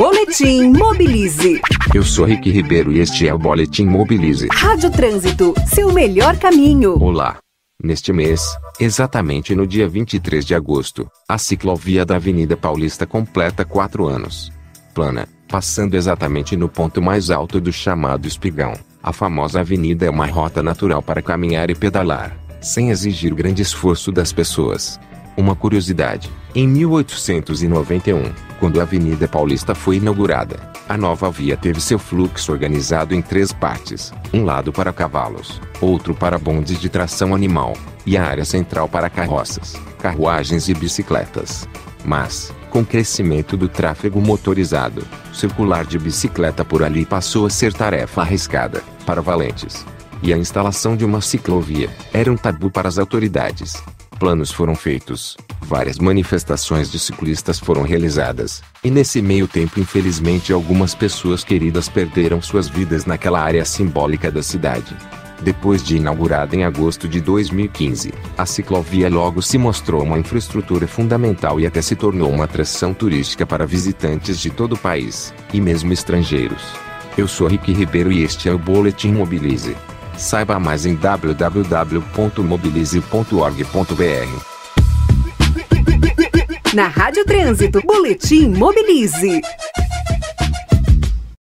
Boletim Mobilize. Eu sou Rick Ribeiro e este é o Boletim Mobilize. Rádio Trânsito, seu melhor caminho. Olá. Neste mês, exatamente no dia 23 de agosto, a ciclovia da Avenida Paulista completa 4 anos. Plana, passando exatamente no ponto mais alto do chamado Espigão. A famosa avenida é uma rota natural para caminhar e pedalar, sem exigir grande esforço das pessoas. Uma curiosidade: em 1891, quando a Avenida Paulista foi inaugurada, a nova via teve seu fluxo organizado em três partes: um lado para cavalos, outro para bondes de tração animal, e a área central para carroças, carruagens e bicicletas. Mas, com o crescimento do tráfego motorizado, circular de bicicleta por ali passou a ser tarefa arriscada para valentes. E a instalação de uma ciclovia era um tabu para as autoridades. Planos foram feitos, várias manifestações de ciclistas foram realizadas, e nesse meio tempo, infelizmente, algumas pessoas queridas perderam suas vidas naquela área simbólica da cidade. Depois de inaugurada em agosto de 2015, a ciclovia logo se mostrou uma infraestrutura fundamental e até se tornou uma atração turística para visitantes de todo o país, e mesmo estrangeiros. Eu sou Rick Ribeiro e este é o Boletim Mobilize. Saiba mais em www.mobilize.org.br. Na Rádio Trânsito, Boletim Mobilize.